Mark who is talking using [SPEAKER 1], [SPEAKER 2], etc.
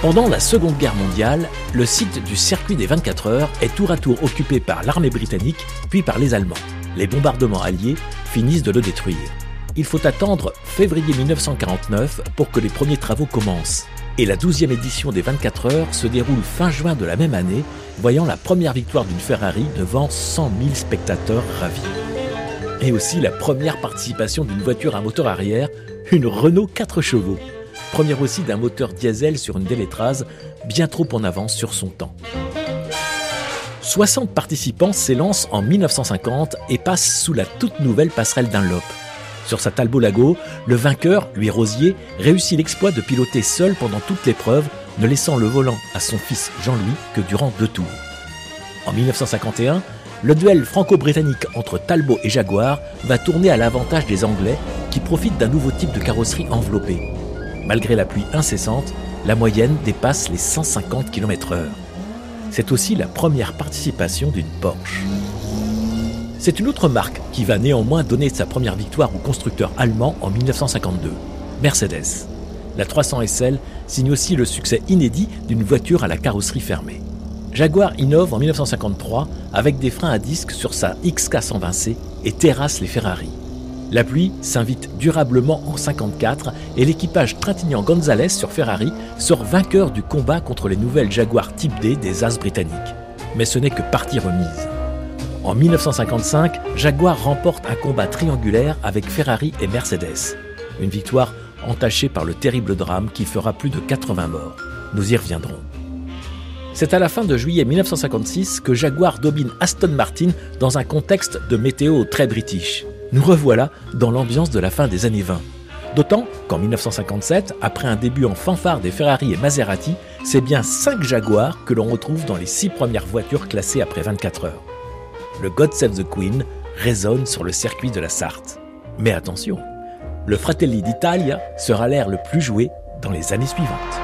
[SPEAKER 1] Pendant la Seconde Guerre mondiale, le site du circuit des 24 heures est tour à tour occupé par l'armée britannique, puis par les Allemands. Les bombardements alliés finissent de le détruire. Il faut attendre février 1949 pour que les premiers travaux commencent. Et la 12e édition des 24 heures se déroule fin juin de la même année, voyant la première victoire d'une Ferrari devant 100 000 spectateurs ravis. Et aussi la première participation d'une voiture à moteur arrière, une Renault 4 chevaux. Première aussi d'un moteur diesel sur une délétrase bien trop en avance sur son temps. 60 participants s'élancent en 1950 et passent sous la toute nouvelle passerelle Dunlop. Sur sa Talbot Lago, le vainqueur, Louis Rosier, réussit l'exploit de piloter seul pendant toute l'épreuve, ne laissant le volant à son fils Jean-Louis que durant deux tours. En 1951, le duel franco-britannique entre Talbot et Jaguar va tourner à l'avantage des Anglais qui profitent d'un nouveau type de carrosserie enveloppée. Malgré la pluie incessante, la moyenne dépasse les 150 km/h. C'est aussi la première participation d'une Porsche. C'est une autre marque qui va néanmoins donner sa première victoire au constructeur allemand en 1952, Mercedes. La 300 SL signe aussi le succès inédit d'une voiture à la carrosserie fermée. Jaguar innove en 1953 avec des freins à disque sur sa XK120C et terrasse les Ferrari. La pluie s'invite durablement en 54 et l'équipage Trintignant Gonzalez sur Ferrari sort vainqueur du combat contre les nouvelles Jaguar Type D des As britanniques. Mais ce n'est que partie remise. En 1955, Jaguar remporte un combat triangulaire avec Ferrari et Mercedes. Une victoire entachée par le terrible drame qui fera plus de 80 morts. Nous y reviendrons. C'est à la fin de juillet 1956 que Jaguar domine Aston Martin dans un contexte de météo très british. Nous revoilà dans l'ambiance de la fin des années 20. D'autant qu'en 1957, après un début en fanfare des Ferrari et Maserati, c'est bien 5 Jaguars que l'on retrouve dans les 6 premières voitures classées après 24 heures le God Save the Queen résonne sur le circuit de la Sarthe. Mais attention, le Fratelli d'Italia sera l'air le plus joué dans les années suivantes.